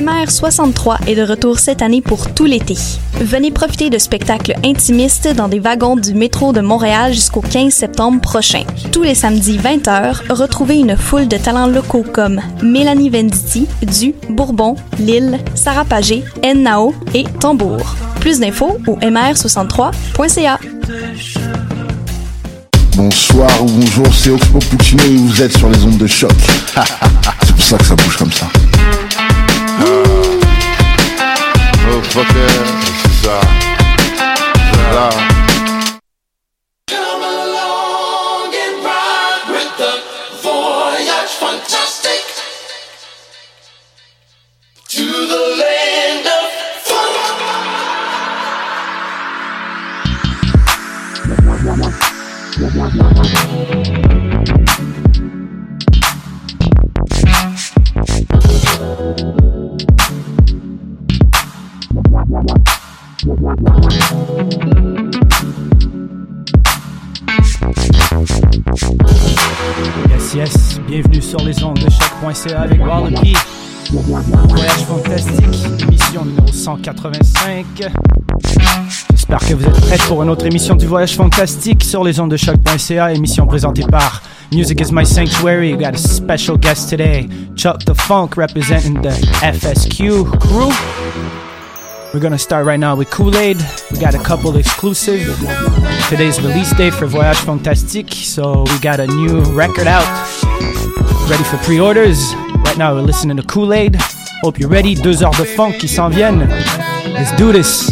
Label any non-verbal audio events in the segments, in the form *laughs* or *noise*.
MR63 est de retour cette année pour tout l'été. Venez profiter de spectacles intimistes dans des wagons du métro de Montréal jusqu'au 15 septembre prochain. Tous les samedis 20h, retrouvez une foule de talents locaux comme Mélanie Venditti, Du, Bourbon, Lille, Sarah Pagé, Nao et Tambour. Plus d'infos au mr63.ca. Bonsoir ou bonjour, c'est Oxpo Puccino et vous êtes sur les ondes de choc. *laughs* c'est pour ça que ça bouge comme ça. Motherfucker, c'est ça. Là. Come Yes, yes, bienvenue sur les ondes de choc.ca avec Wallopy. Voyage fantastique, émission numéro 185. J'espère que vous êtes prêts pour une autre émission du Voyage fantastique sur les ondes de choc.ca, émission présentée par Music is my sanctuary. We got a special guest today, Chuck the Funk representing the FSQ crew. We're gonna start right now with Kool-Aid. We got a couple exclusive. Today's release day for Voyage Fantastique, so we got a new record out. Ready for pre-orders. Right now we're listening to Kool-Aid. Hope you're ready. Deux heures de funk qui s'en viennent. Let's do this.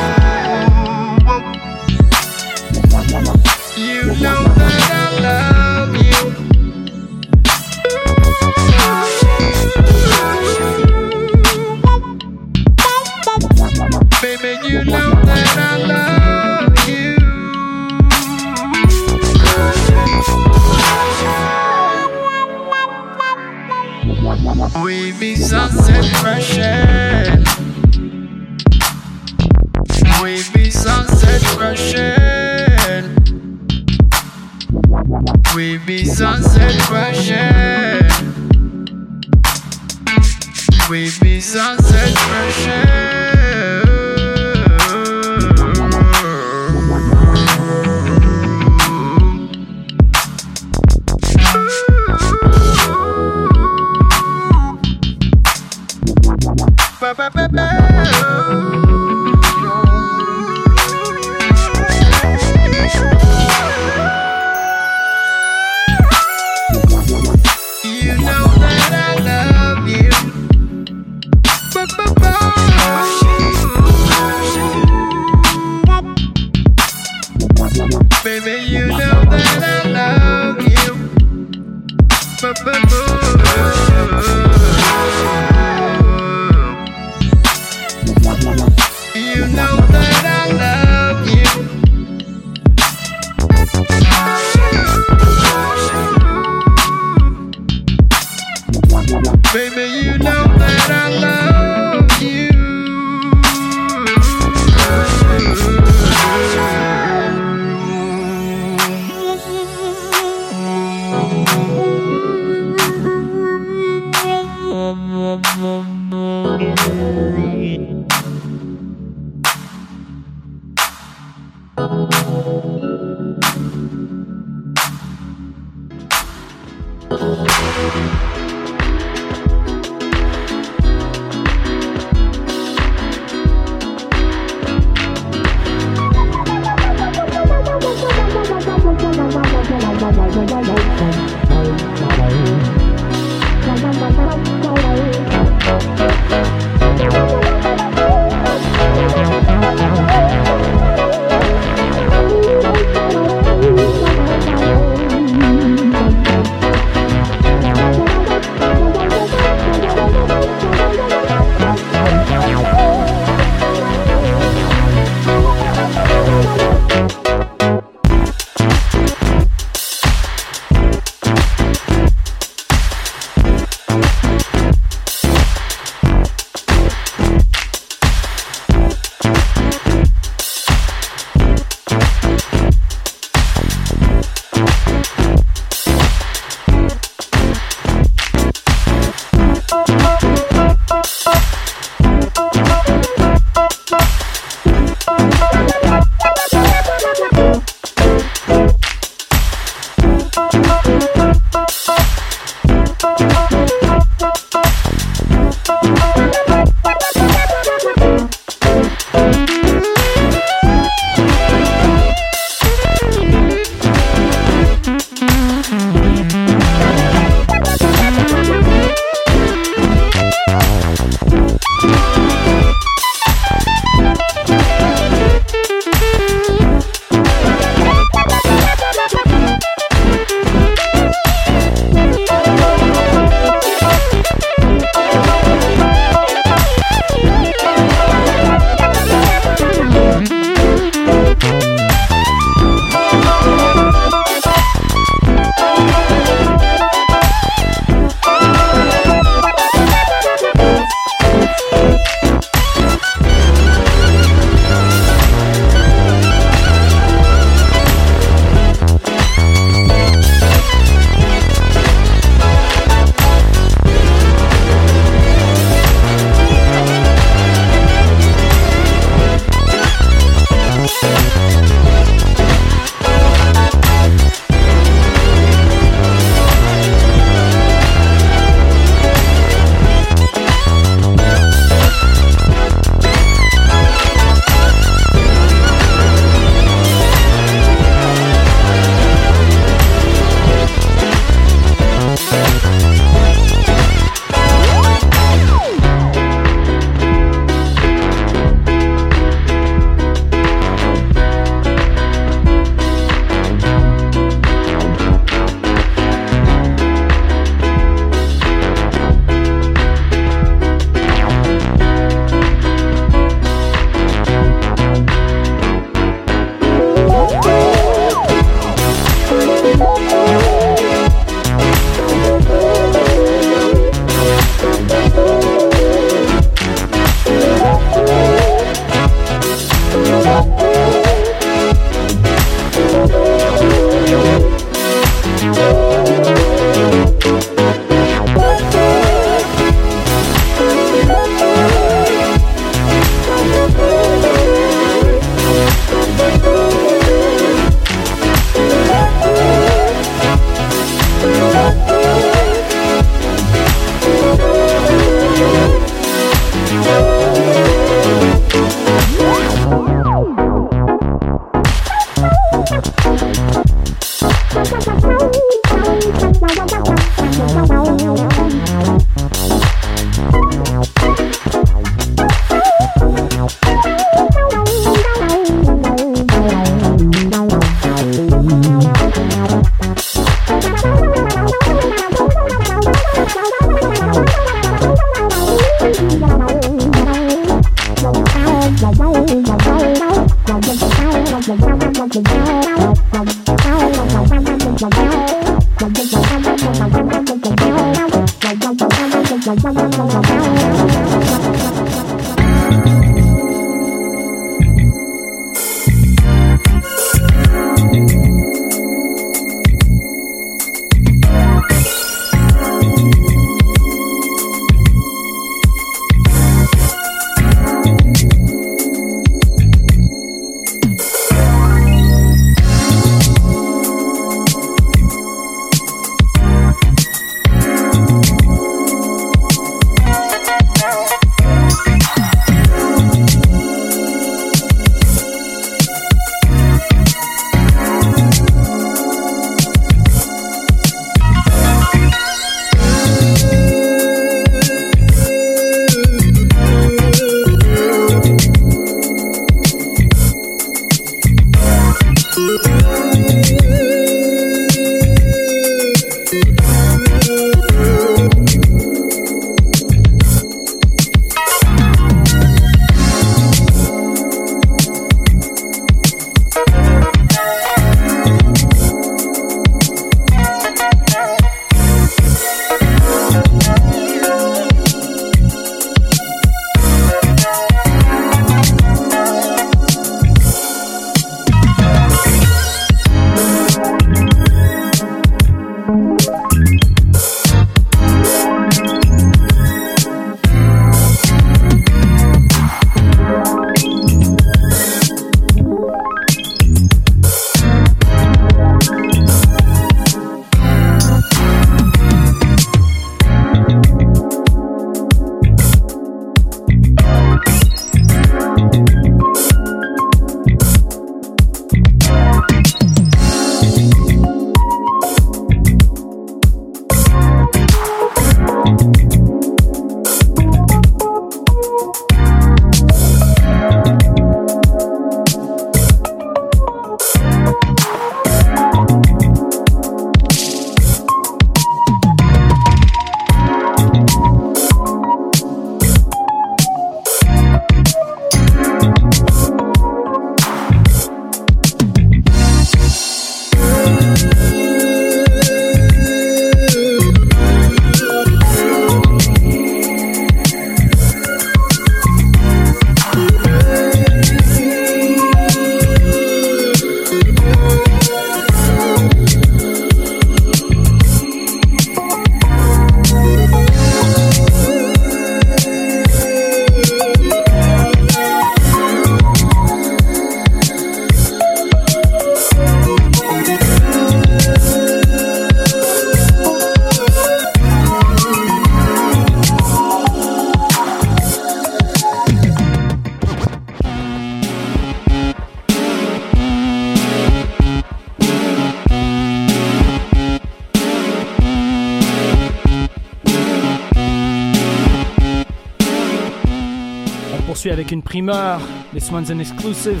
primeur. This one's an exclusive.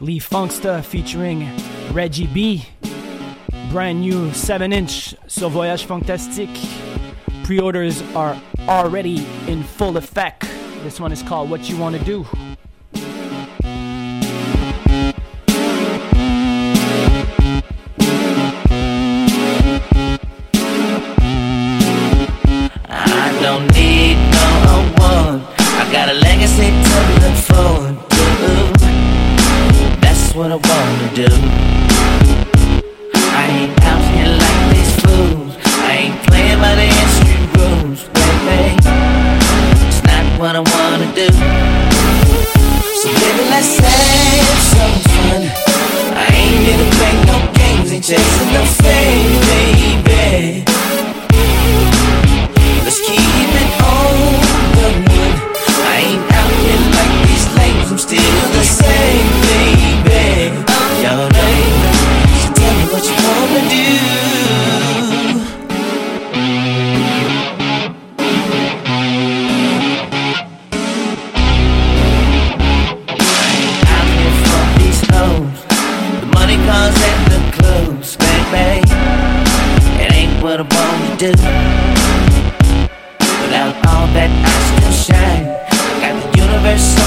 Lee Funkster featuring Reggie B. Brand new 7 inch sur Voyage Fantastique. Pre orders are already in full effect. This one is called What You Wanna Do. first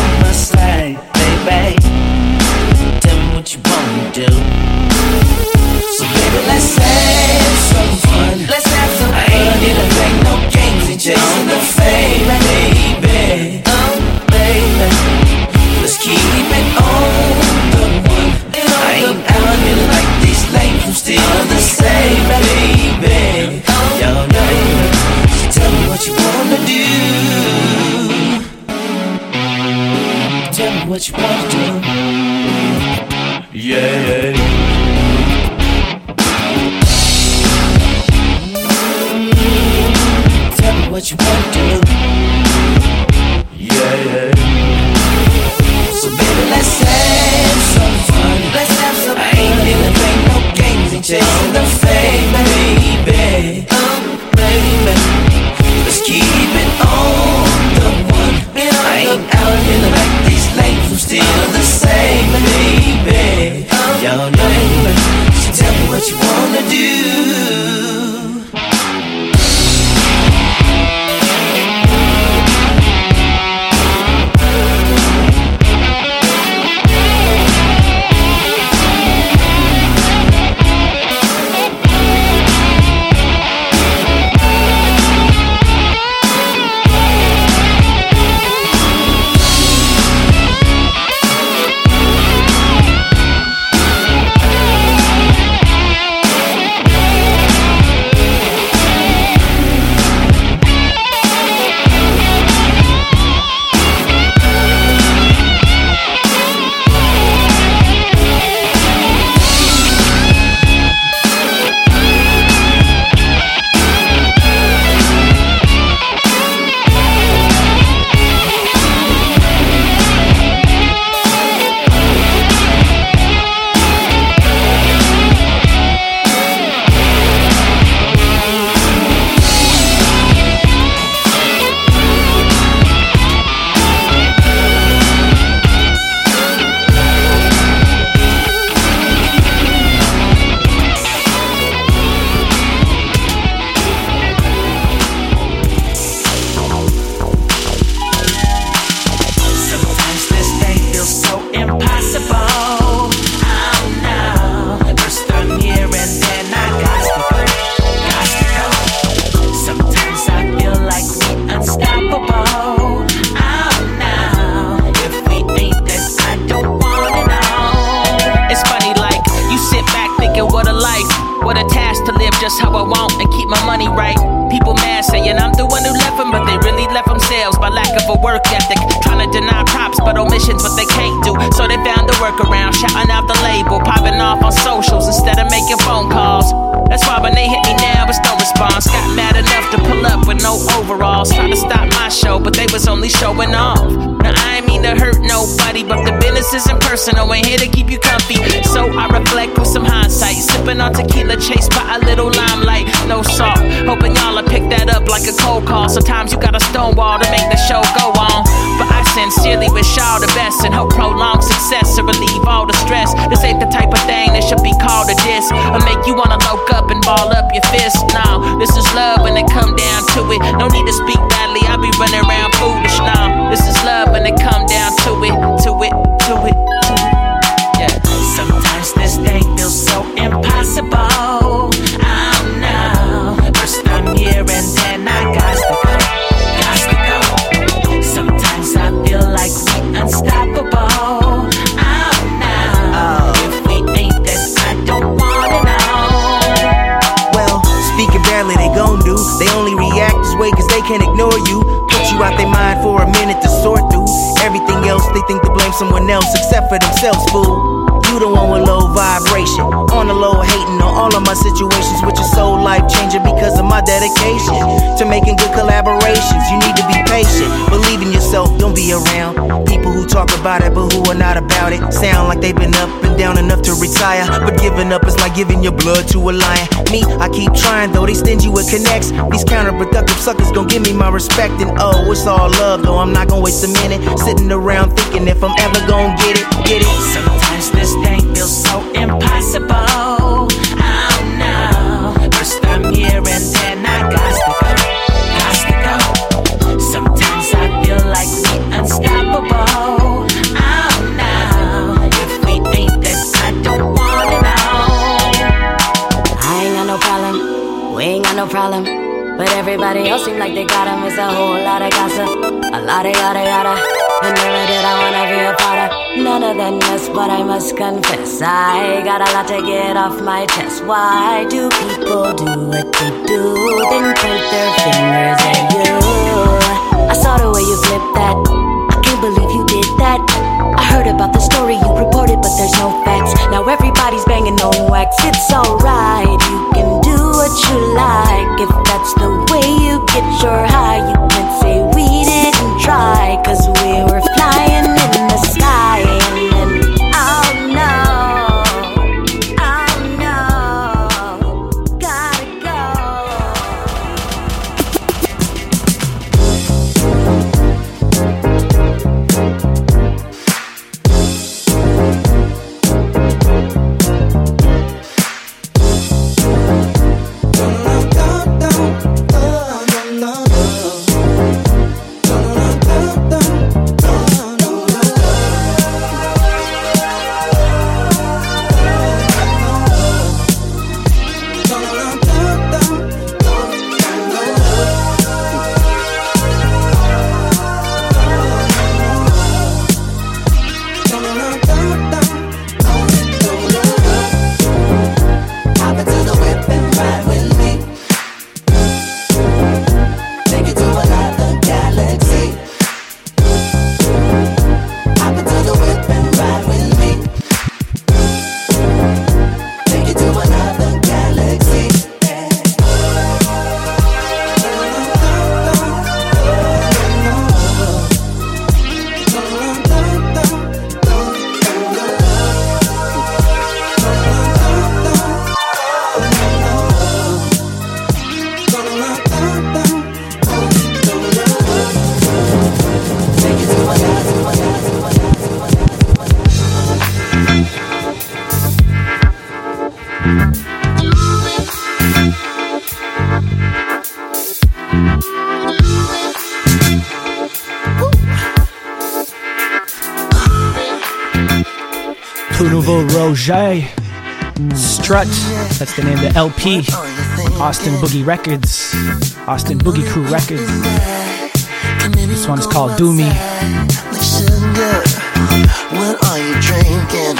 else except for themselves, fool. All of my situations, which is so life changing because of my dedication to making good collaborations. You need to be patient, believe in yourself, don't be around people who talk about it but who are not about it. Sound like they've been up and down enough to retire, but giving up is like giving your blood to a lion. Me, I keep trying though, they stingy with connects. These counterproductive suckers gon' give me my respect, and oh, it's all love though. I'm not gonna waste a minute sitting around thinking if I'm ever gonna get it, get it. Everybody else seem like they got 'em. It's a whole lot of gossip, a lot of yada yada. And never did I wanna be a part of none of that mess, but I must confess I got a lot to get off my chest. Why do people do what they do, then point their fingers at you? I saw the way you flipped that. I can't believe you did that. I heard about the story you reported, but there's no facts. Now everybody's banging on wax. It's alright, you can what you like. If that's the way you get your high, you can say we didn't try, cause we were flying Tout Roger. Strut, that's the name of the LP. Austin Boogie Records. Austin Boogie Crew Records. This one's called Do Me. What are you drinking?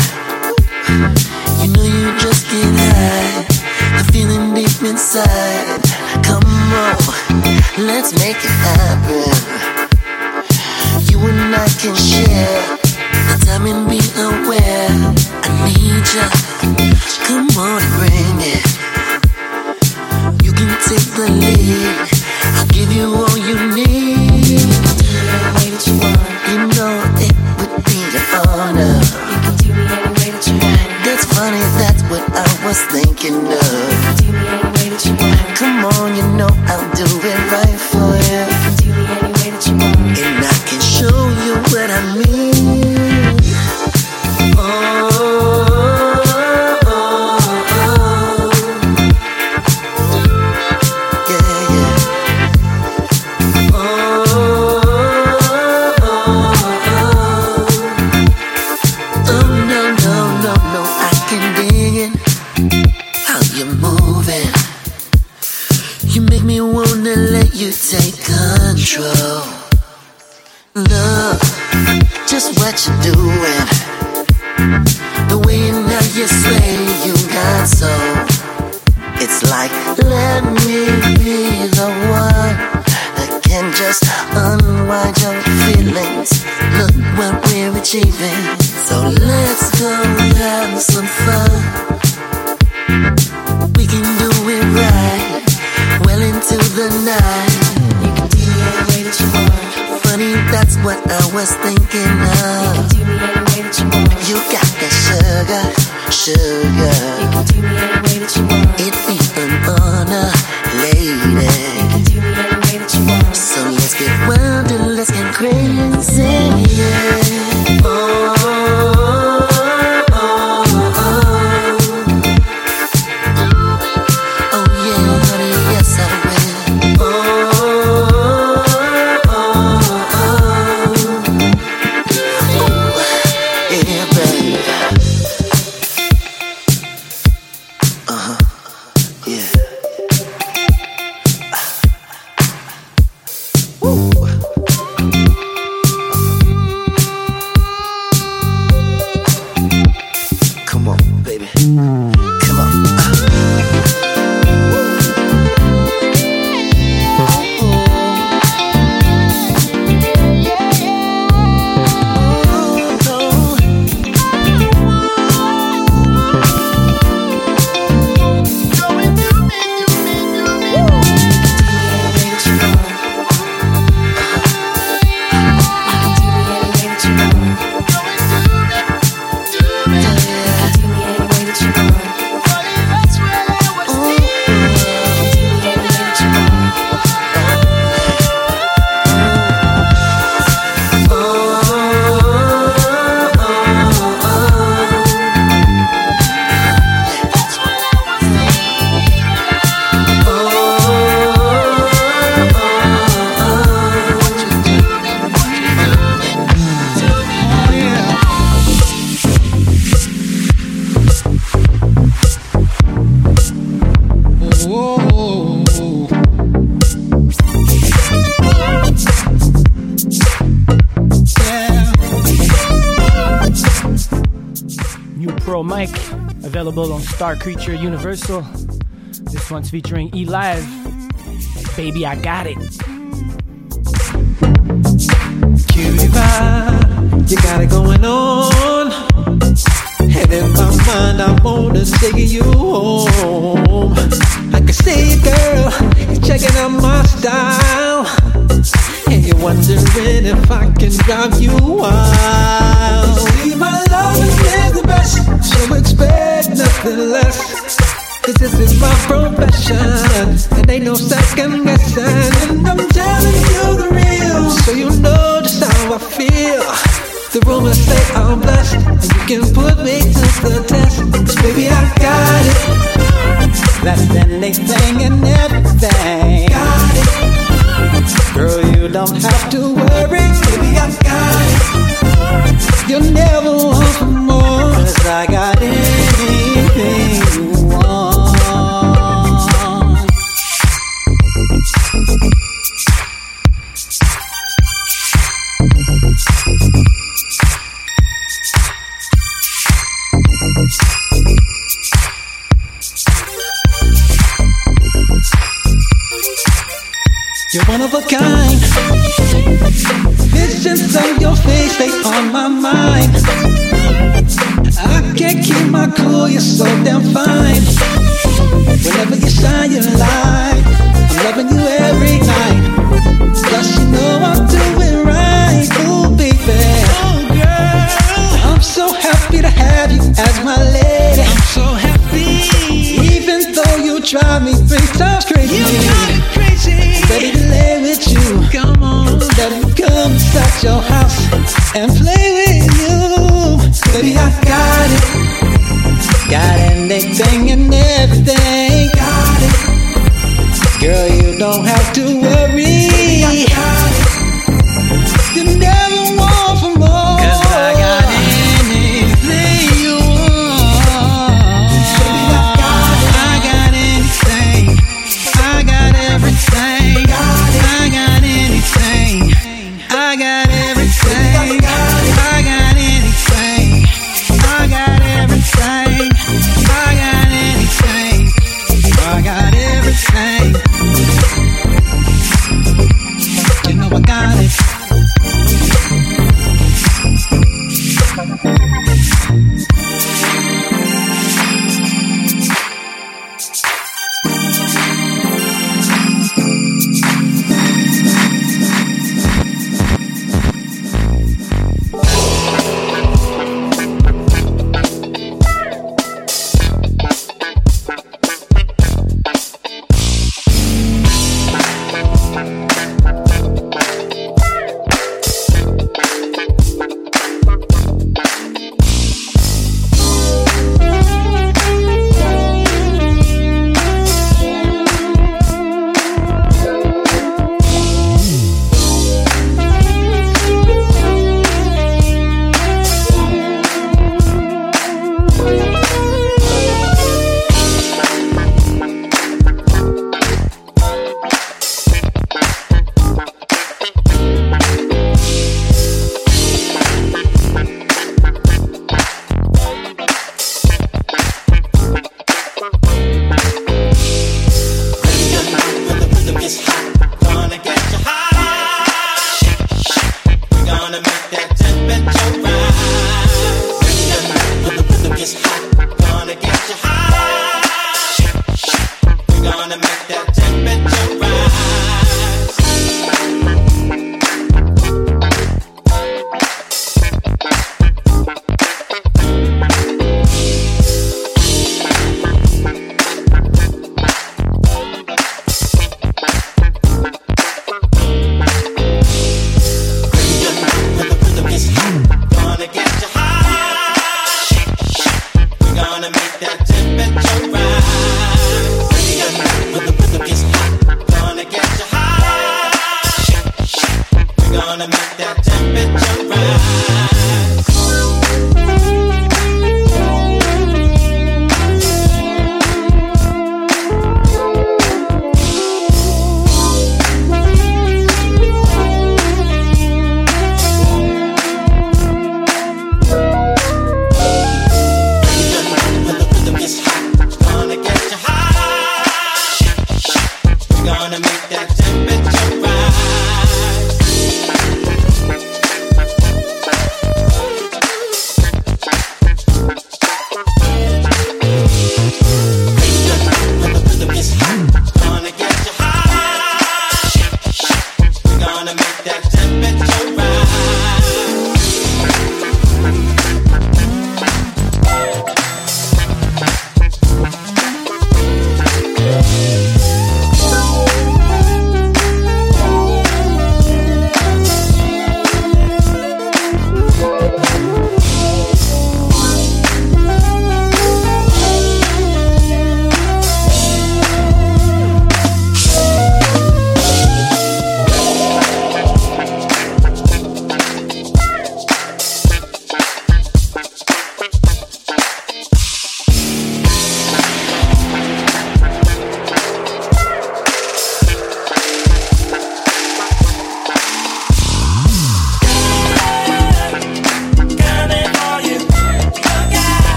You know you just get high. The feeling deep inside. Come on, let's make it happen. You and I can share be aware. I need ya. Come on bring it. You can take the lead. I'll give you all you need. You know it would be honor. You can do me any way that you want. That's funny, that's what I was thinking of. You can do me any way that you want. Come on, you know I'll do it right mic available on Star Creature Universal. This one's featuring E Live. Baby, I got it. Cutie pie, you got it going on. And in my mind, I wanna take you home. I can see you, girl, you're checking out my style. And you're wondering if I can drive you wild. See, my love is the best, so expect nothing less. Cause this is my profession, and ain't no second guessing. And I'm telling you the real, so you know just how I feel. The rumors say I'm blessed, and you can put me to the test. baby, I got it. That's anything and everything. Got it. Girl, you don't have to worry, baby, I got it. You'll never want for more, cause I got anything you want. You're one of a kind. My you're so damn fine. Whenever you shine your light, I'm loving you every night. Plus, you know I'll do it right, ooh, baby. Oh, girl. I'm so happy to have you as my lady. I'm so happy. Even though you drive me three times crazy. You drive me crazy. Ready to lay with you. Come on. Let me come inside your house. and play with you. Baby, I got it. Got anything and everything.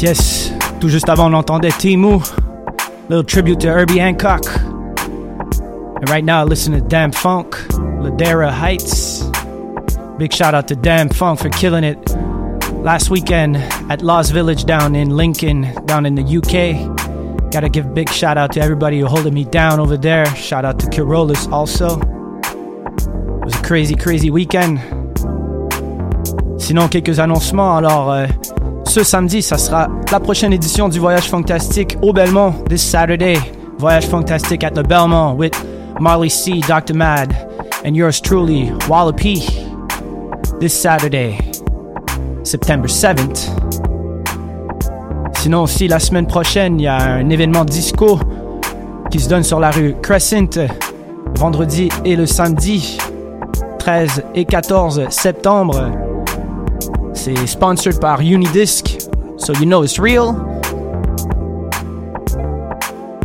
Yes, yes. Tout juste avant, on entendait Timu. Little tribute to Herbie Hancock. And right now, I listen to Dâm-Funk, Ladera Heights. Big shout out to Dâm-Funk for killing it last weekend at Lost Village down in Lincoln, down in the UK. Gotta give big shout out to everybody who holding me down over there. Shout out to Kirolis also. It was a crazy, crazy weekend. Sinon, quelques annoncements. Alors, euh, samedi, ça sera la prochaine édition du Voyage Fantastique au Belmont, this Saturday. Voyage Fantastique at the Belmont with Marley C, Dr. Mad, and yours truly, Wallopy. This Saturday, September 7th. Sinon aussi, la semaine prochaine, il y a un événement disco qui se donne sur la rue Crescent, vendredi et le samedi, 13 et 14 septembre. C'est sponsored par Unidisc, so you know it's real.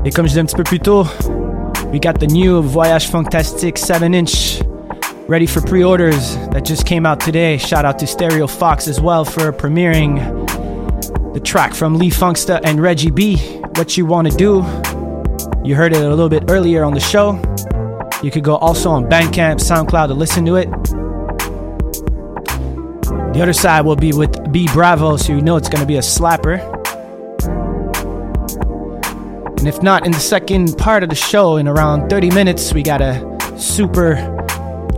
Et comme je disais un petit peu plus tôt, we got the new Voyage Fantastic 7-inch ready for pre-orders that just came out today. Shout out to Stereo Fox as well for premiering the track from Lee Funksta and Reggie B, What You Wanna Do. You heard it a little bit earlier on the show. You could go also on Bandcamp, SoundCloud to listen to it. The other side will be with B Bravo, so you know it's gonna be a slapper. And if not, in the second part of the show, in around 30 minutes, we got a super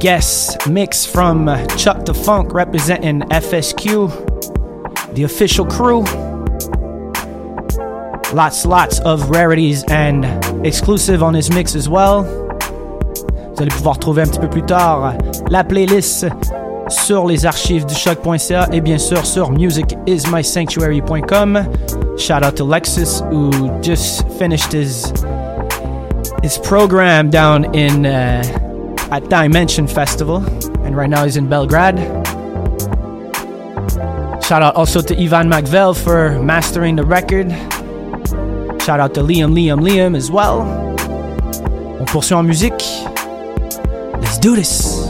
guest mix from uh, Chuck the Funk representing FSQ, the official crew. Lots, lots of rarities and exclusive on his mix as well. Vous allez pouvoir trouver un petit peu plus tard la playlist sur les archives du choq.ca et bien sûr sur musicismysanctuary.com. Shout out to Lexus who just finished his his program down in uh, at Dimension Festival and right now he's in Belgrade. Shout out also to Ivan McVell for mastering the record. Shout out to Liam Liam Liam as well. On poursuit en musique. Let's do this.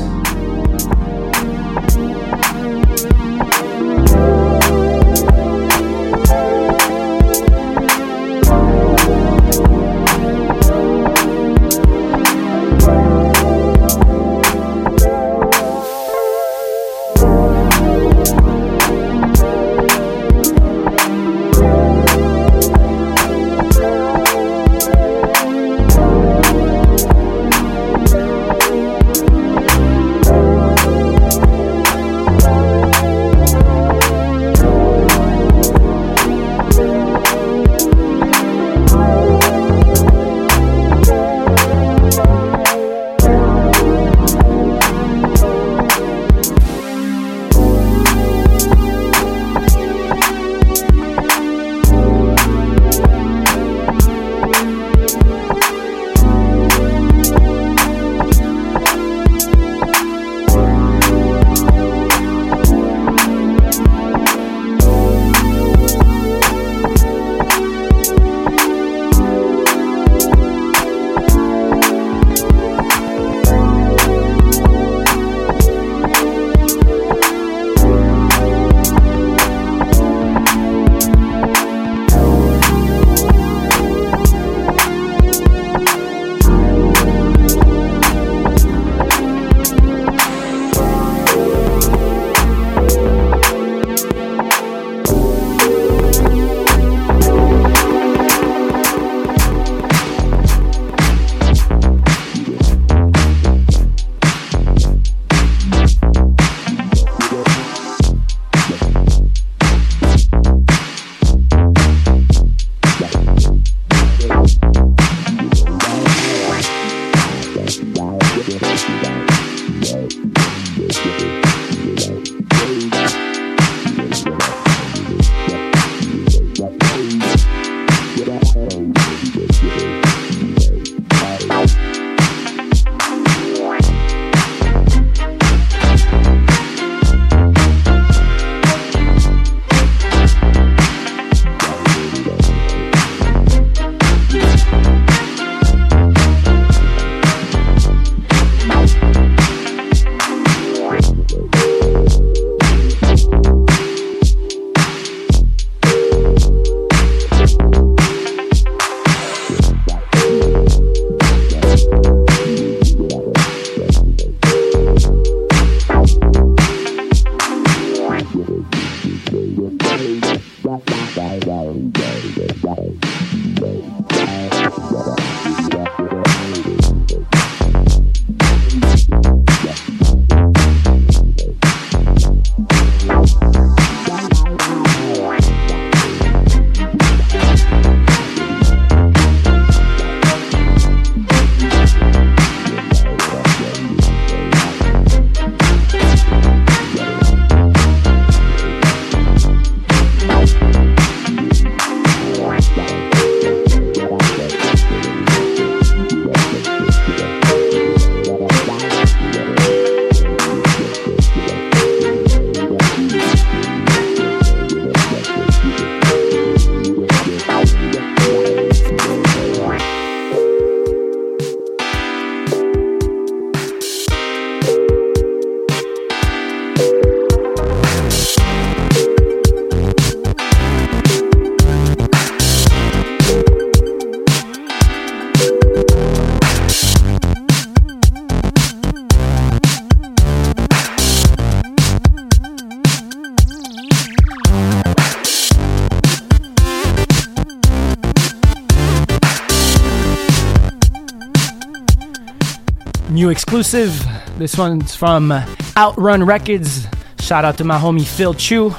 new exclusive. This one's from Outrun Records. Shout out to my homie Phil Chu.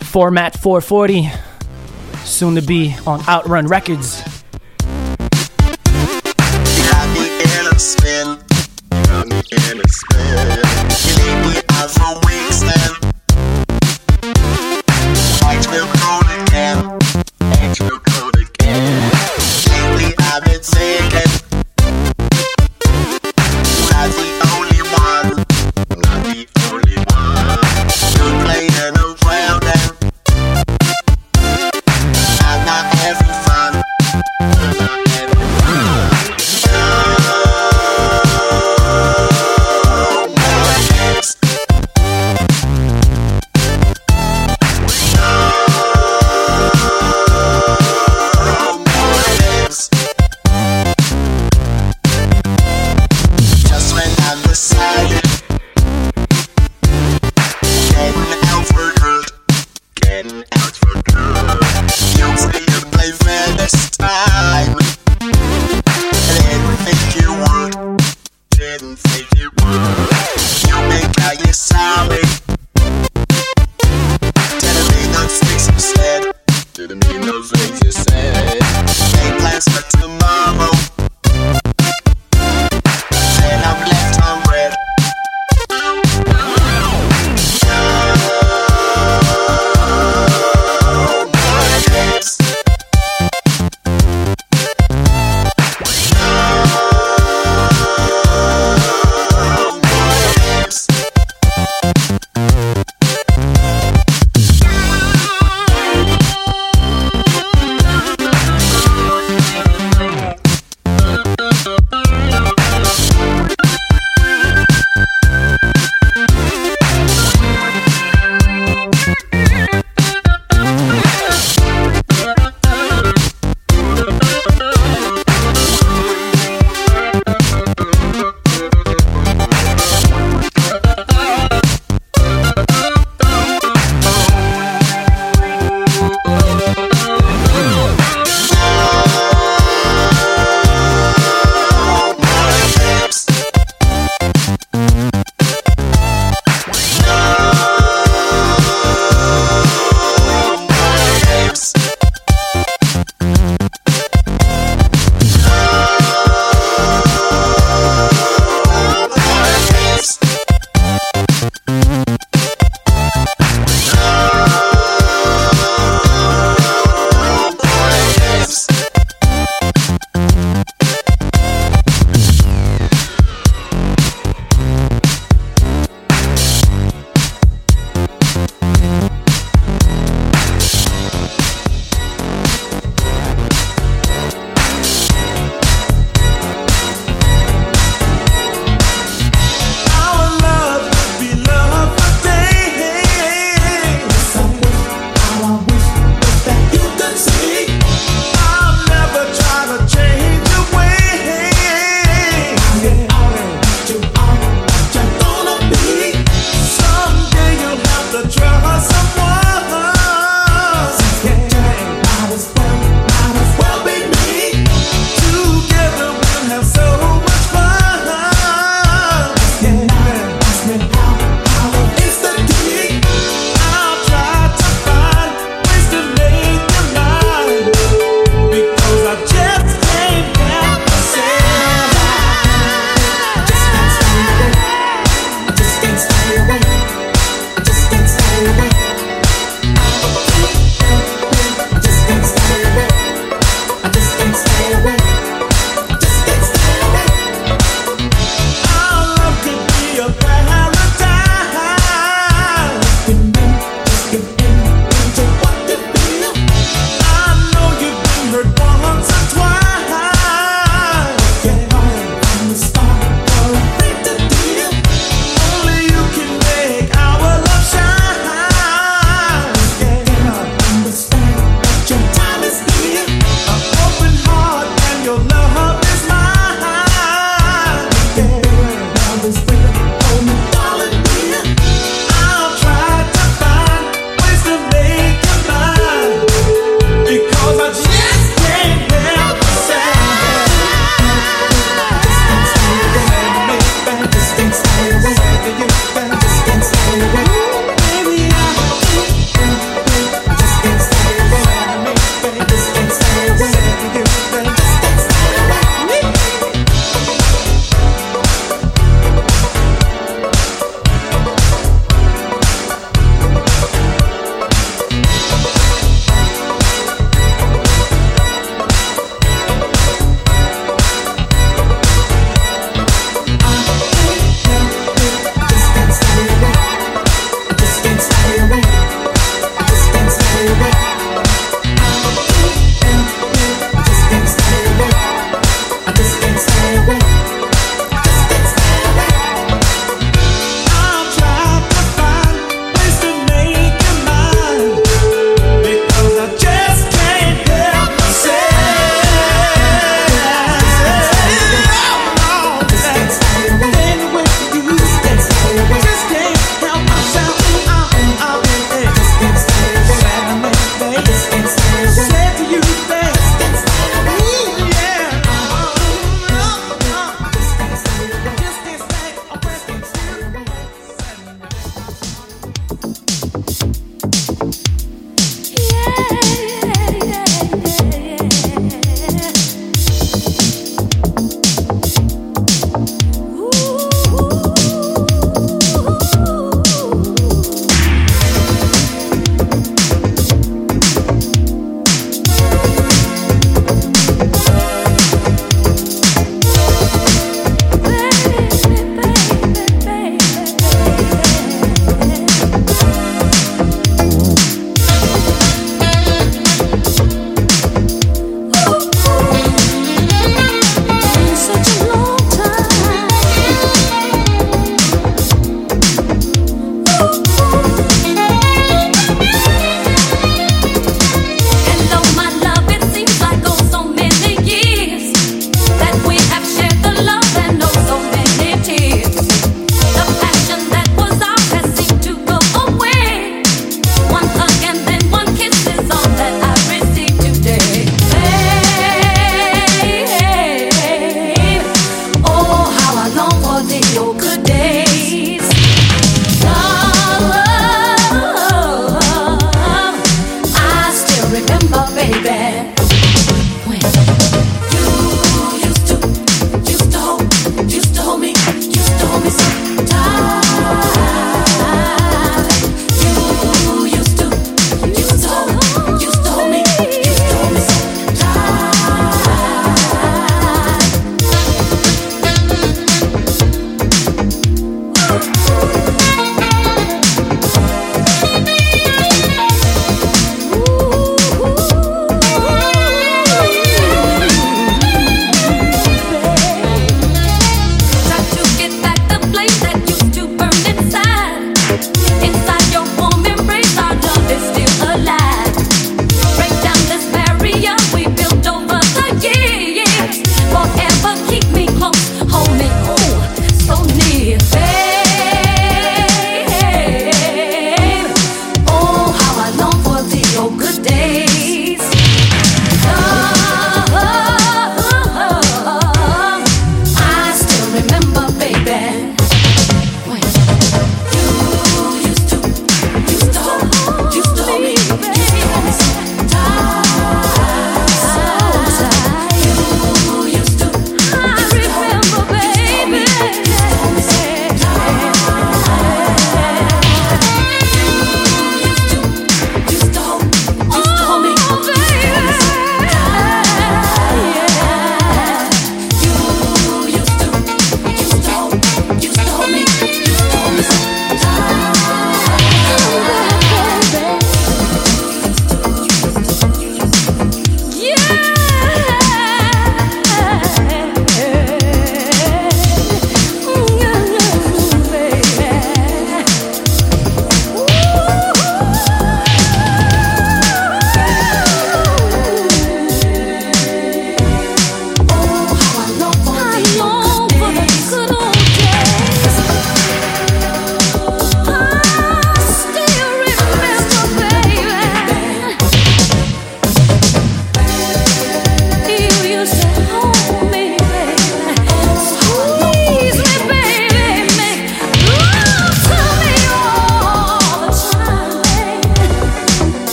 Format 440, soon to be on Outrun Records.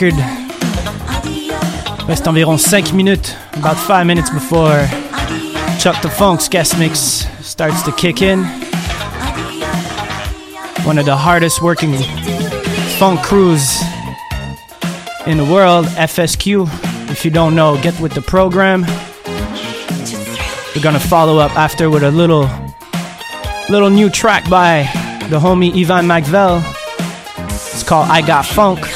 record. Reste environ 5 minutes, about 5 minutes before Chuck the Funk's guest mix starts to kick in. One of the hardest working funk crews in the world, FSQ. If you don't know, get with the program. We're gonna follow up after with a little little new track by the homie Ivan McVell. It's called I Got Funk.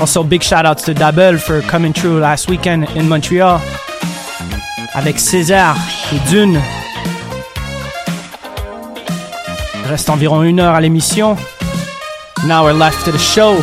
Also, big shout outs to Double for coming through last weekend in Montreal avec César et Dune. Il reste environ une heure à l'émission. Now we're left to the show.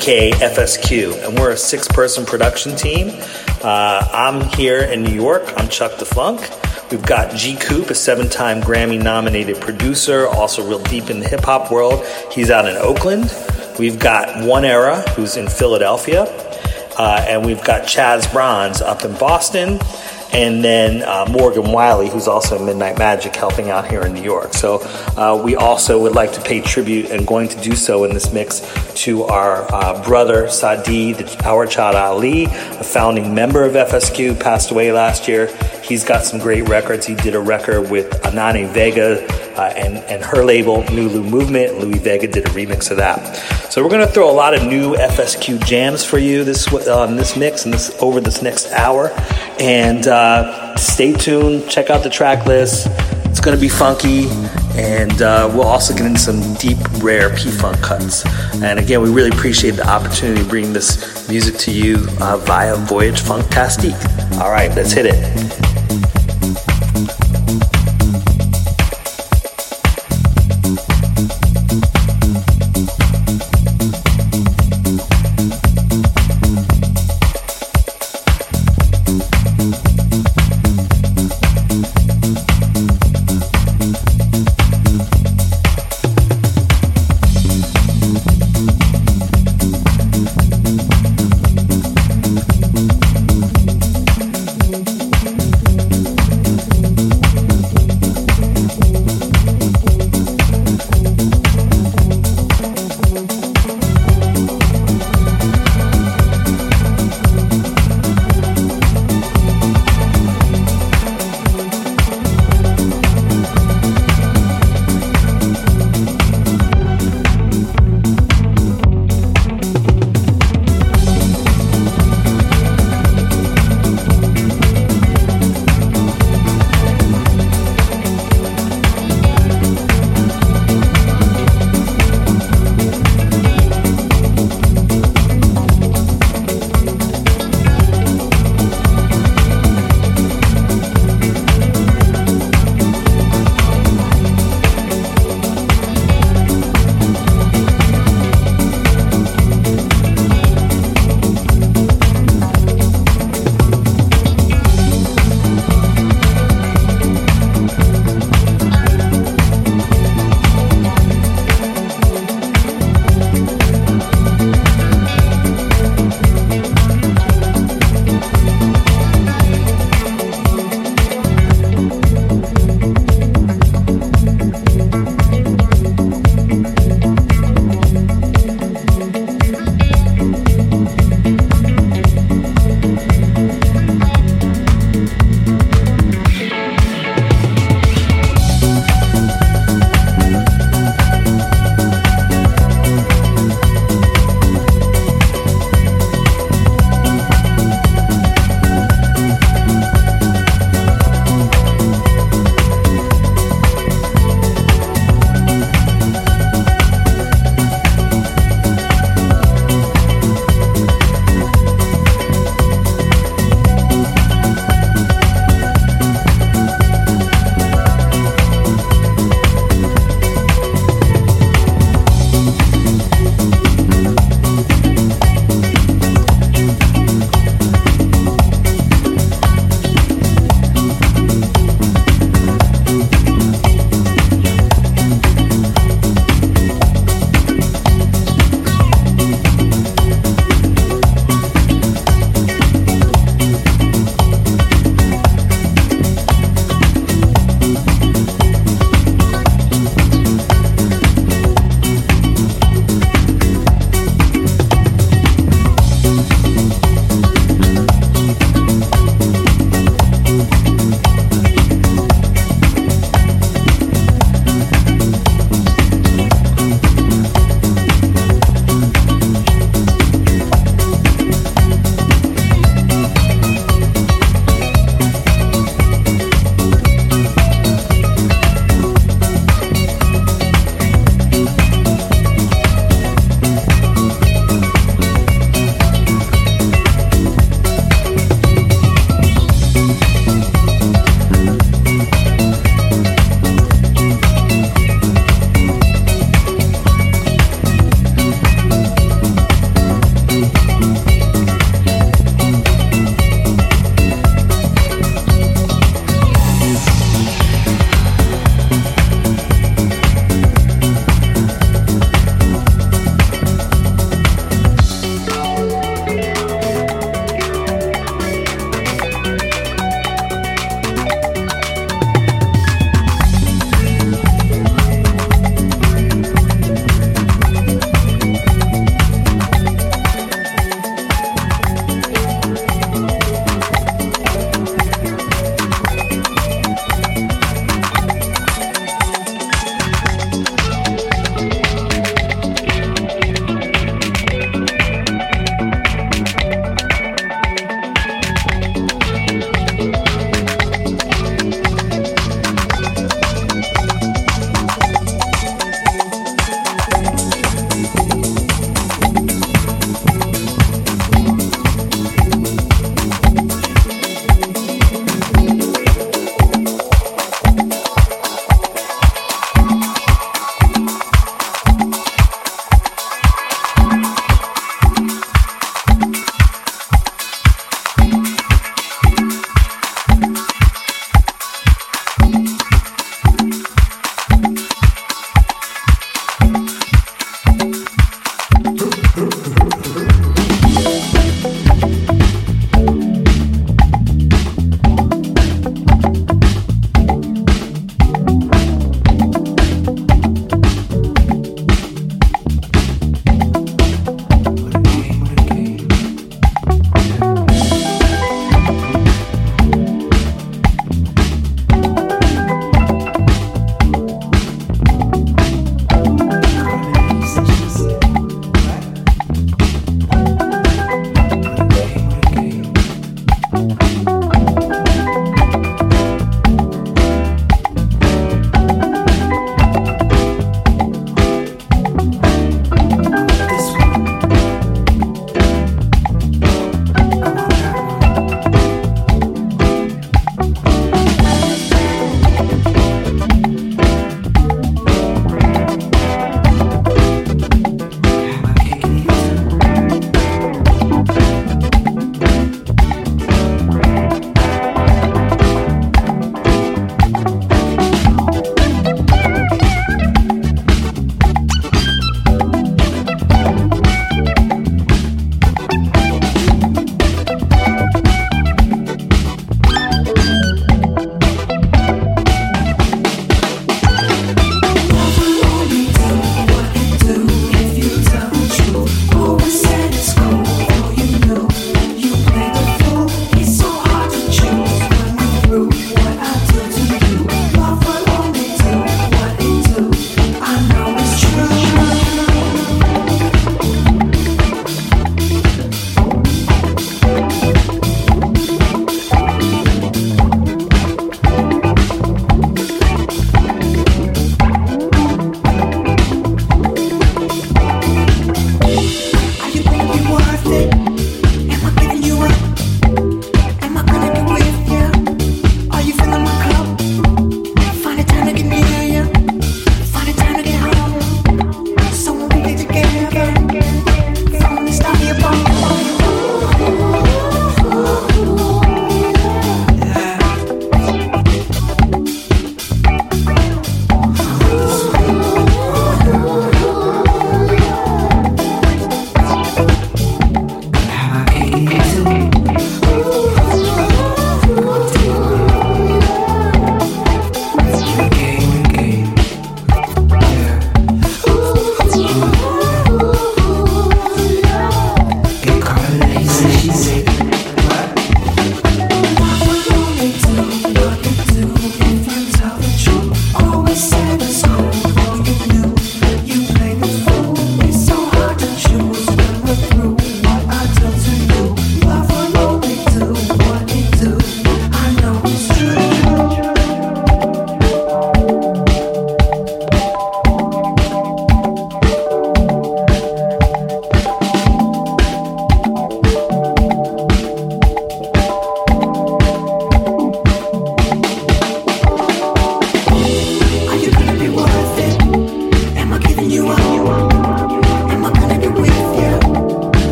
Aka FSQ, and we're a six person production team. Uh, I'm here in New York. I'm Chuck the Funk. We've got G Koop, a seven time Grammy nominated producer, also real deep in the hip hop world. He's out in Oakland. We've got One Era, who's in Philadelphia. Uh, and we've got Chaz Bronze up in Boston and then uh, Morgan Wiley, who's also in Midnight Magic, helping out here in New York. So uh, we also would like to pay tribute and going to do so in this mix to our uh, brother Sadi, the Awar Ali, a founding member of FSQ, passed away last year. He's got some great records. He did a record with Anané Vega uh, and, and her label, Nulu Movement. Louie Vega did a remix of that. So we're going to throw a lot of new FSQ jams for you this on this mix and this over this next hour. And uh, stay tuned. Check out the track list. It's going to be funky, and uh, we'll also get into some deep, rare P-Funk cuts. And again, we really appreciate the opportunity to bring this music to you uh, via Voyage Funktastique. All right, let's hit it.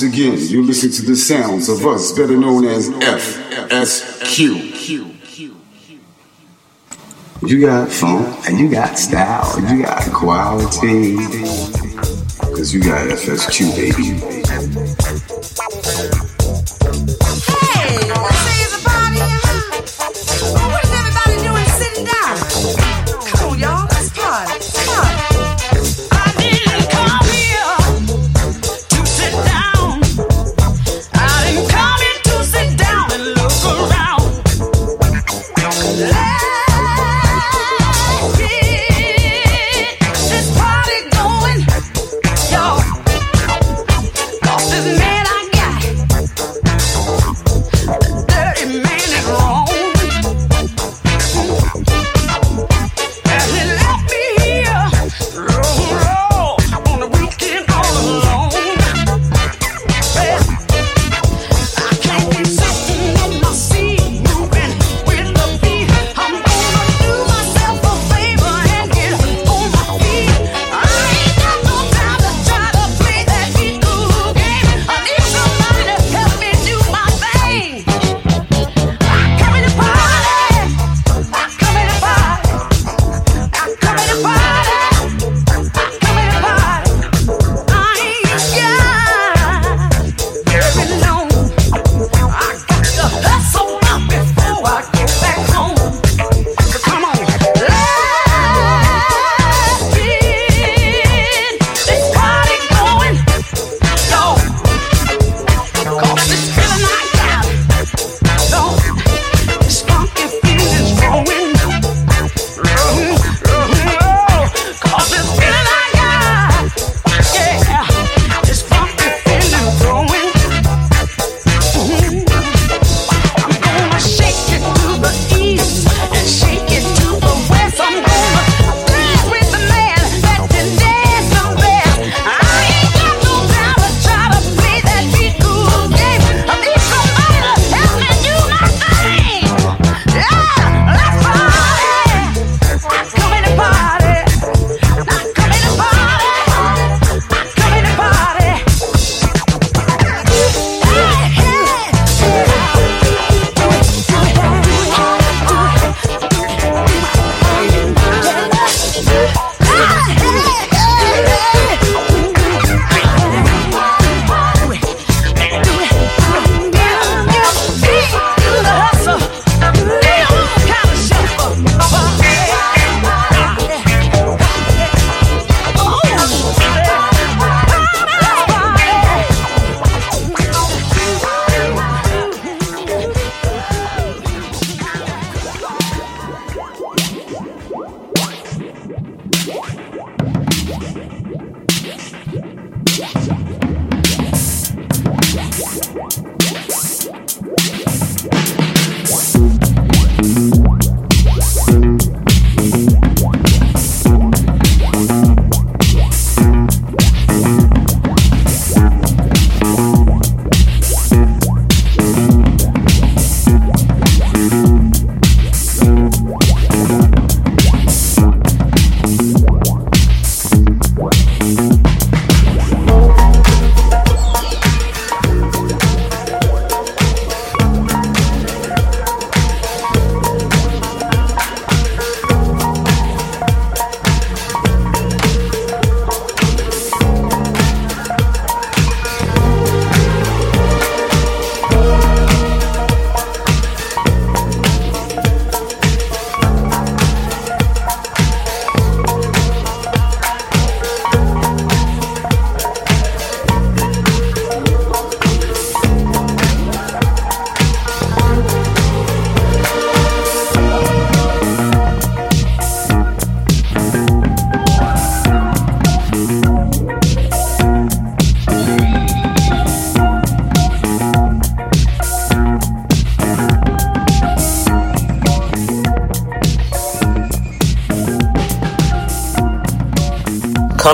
Once again, you listen to the sounds of us, better known as FSQ. You got flow, and you got style, and you got quality. Because you got FSQ, baby.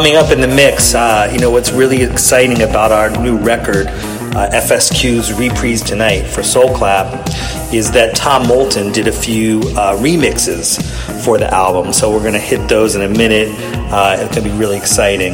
coming up in the mix, uh, you know, what's really exciting about our new record, uh, FSQ's reprise tonight for Soul Clap, is that Tom Moulton did a few uh, remixes for the album. So we're going to hit those in a minute. Uh, it's going to be really exciting.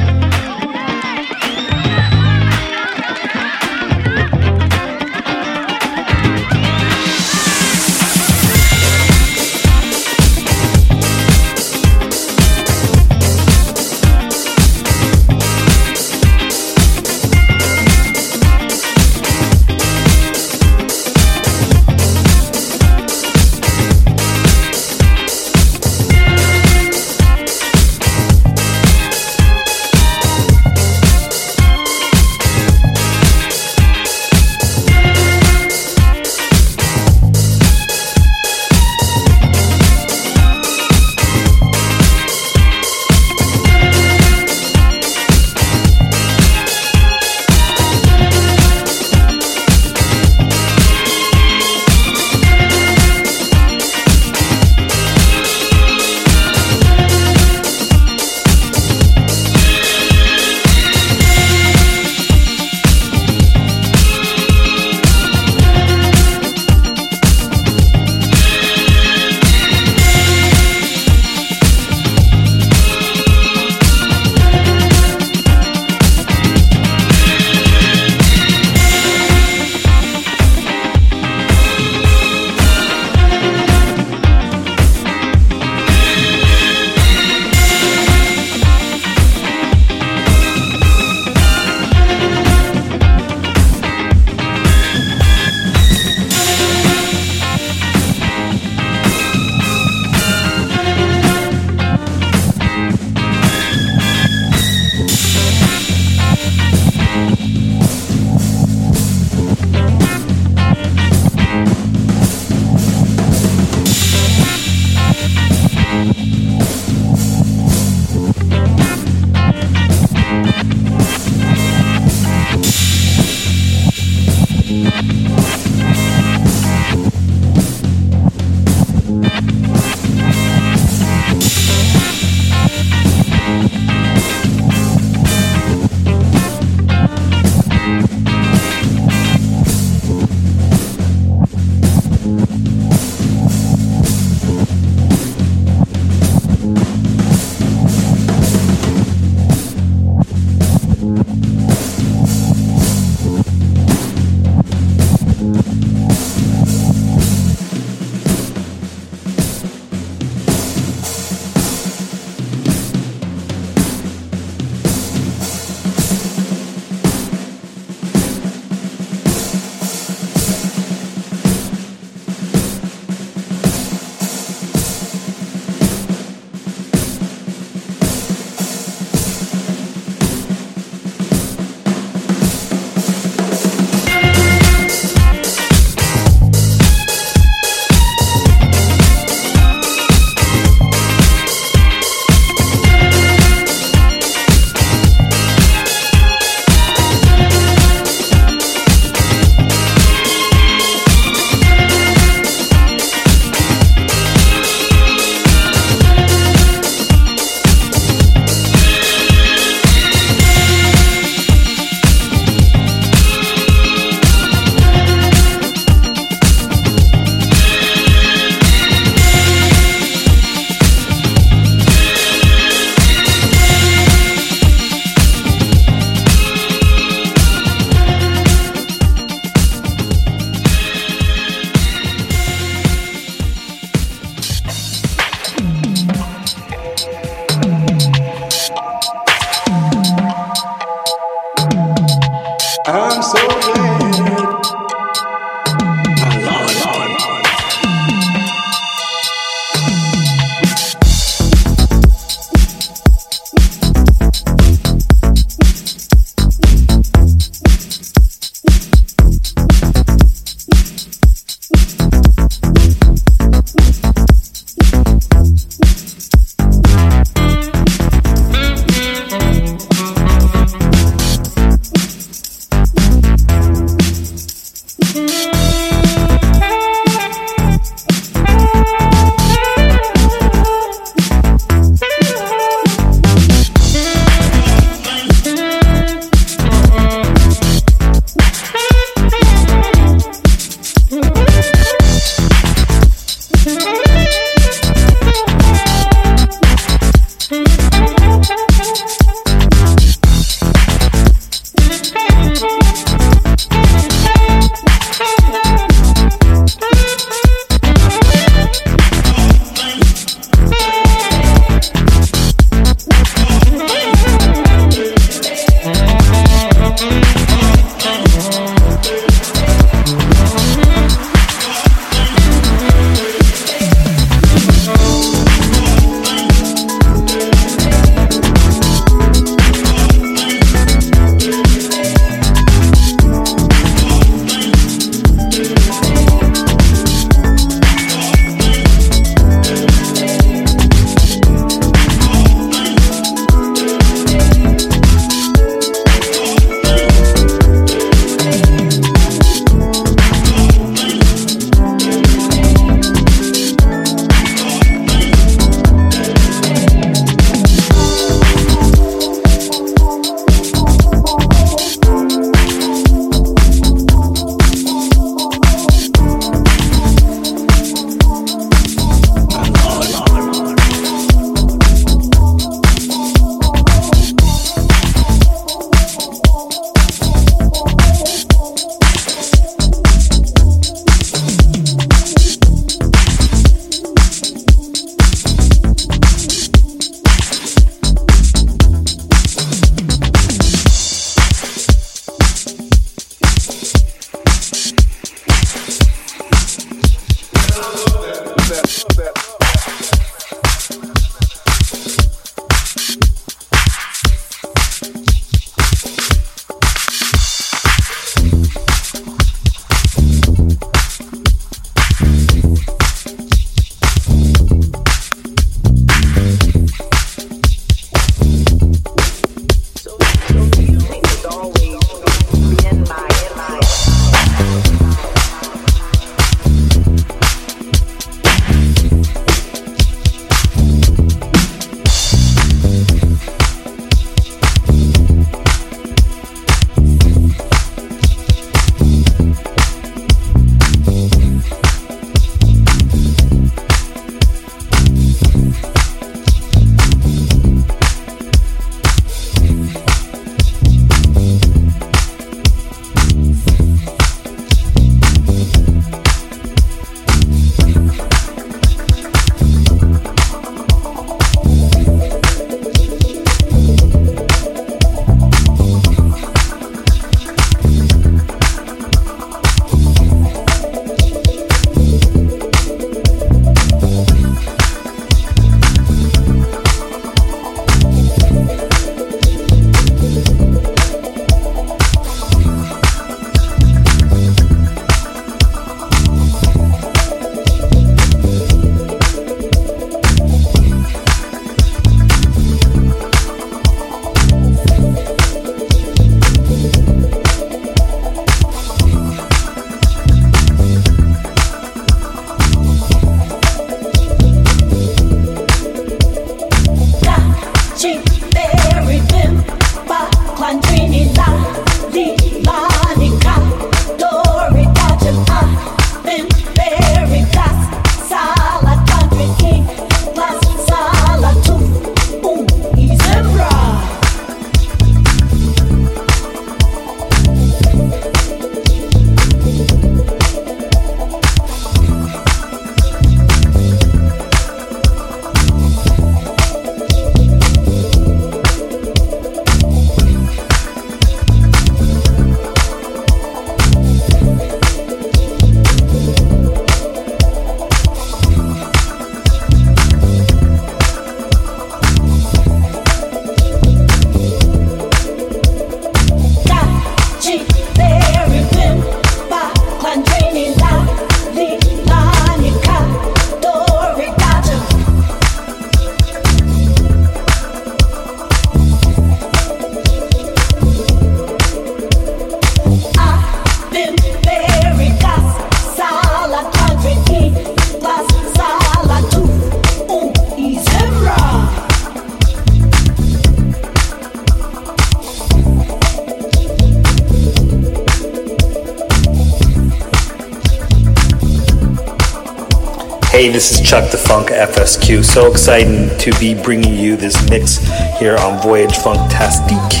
Hey, this is Chuck the Funk FSQ. So excited to be bringing you this mix here on Voyage Funktastique.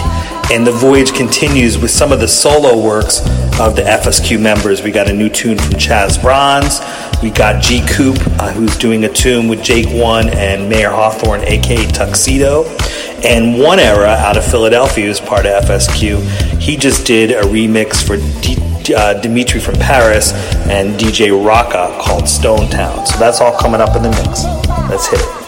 And the voyage continues with some of the solo works of the FSQ members. We got a new tune from Chaz Bronze. We got G Koop, uh, who's doing a tune with Jake One and Mayer Hawthorne, aka Tuxedo. And One Era out of Philadelphia, who's part of FSQ. He just did a remix for uh, Dimitri from Paris and DJ Rocca called Stone Town. So that's all coming up in the mix. Let's hit it.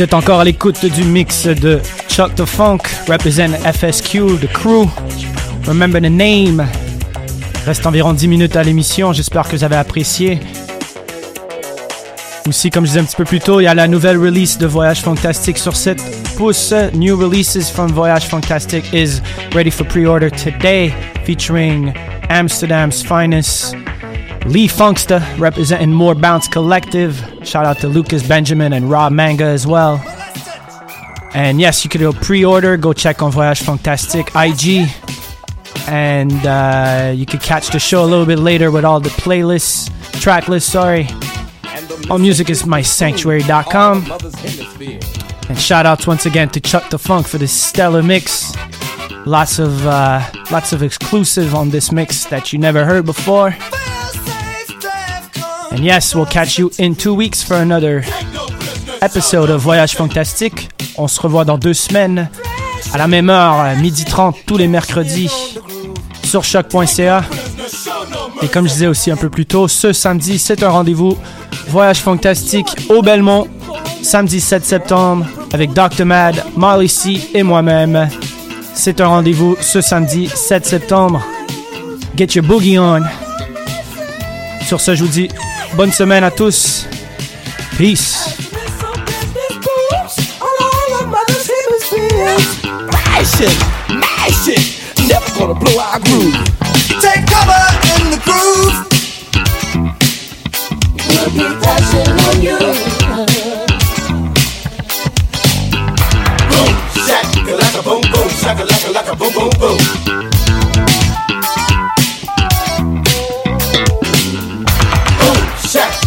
Vous êtes encore à l'écoute du mix de Chuck the Funk, represent FSQ, the crew. Remember the name. Reste environ 10 minutes à l'émission, j'espère que vous avez apprécié. Aussi, comme je disais un petit peu plus tôt, il y a la nouvelle release de Voyage Fantastic sur 7 pouces. New releases from Voyage Fantastic is ready for pre-order today, featuring Amsterdam's finest Lee Funkster representing More Bounce Collective. Shout out to Lucas Benjamin and Rob Manga as well. And yes, you could go pre-order. Go check on Voyage Fantastic IG, and uh, you could catch the show a little bit later with all the playlists, track lists. Sorry, all music is mysanctuary.com. And shout outs once again to Chuck the Funk for this stellar mix. Lots of uh, lots of exclusive on this mix that you never heard before. And yes, we'll catch you in two weeks for another episode of Voyage Fantastique. On se revoit dans deux semaines, à la même heure, euh, midi 30, tous les mercredis, sur choc.ca. Et comme je disais aussi un peu plus tôt, ce samedi, c'est un rendez-vous Voyage Fantastique au Belmont, samedi 7 septembre, avec Dr. Mad, Molly C et moi-même. C'est un rendez-vous ce samedi 7 septembre. Get your boogie on. Sur ce, je vous dis Bonne semaine à tous. Peace. Never gonna blow our groove. Take cover in the groove. We'll be on you. Boom, shack, like a boom, boom, shack, like a boom, boom, boom.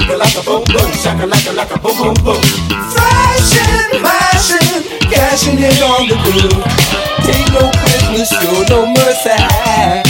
Shaka like a boom boom, shaka like a like a boom boom boom. Flashing, mashing, cashing it on the groove. Take no Christmas, show no mercy.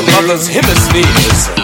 the mother's hemispheres.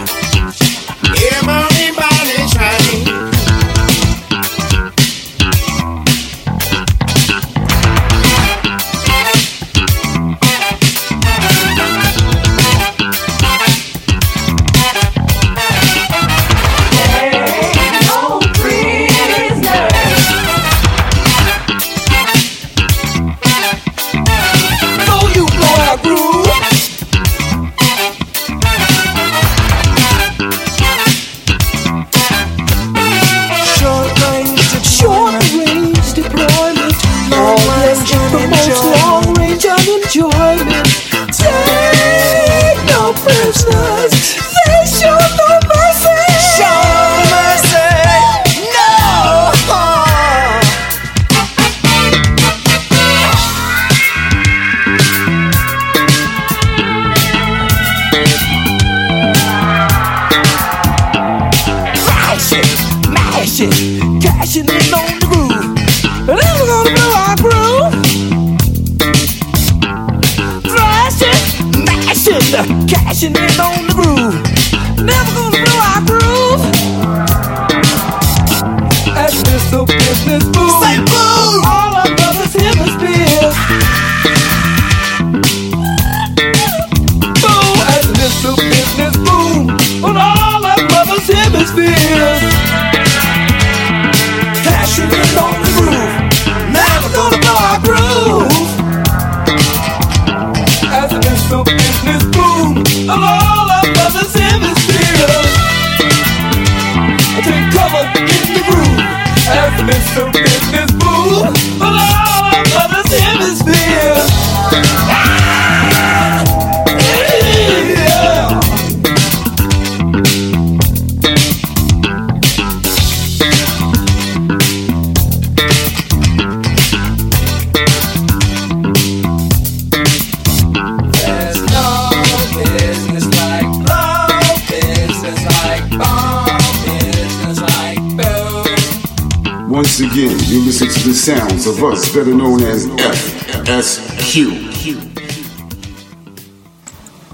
sounds of us, better known as FSQ.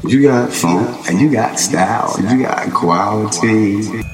You got funk and you got style and you got quality.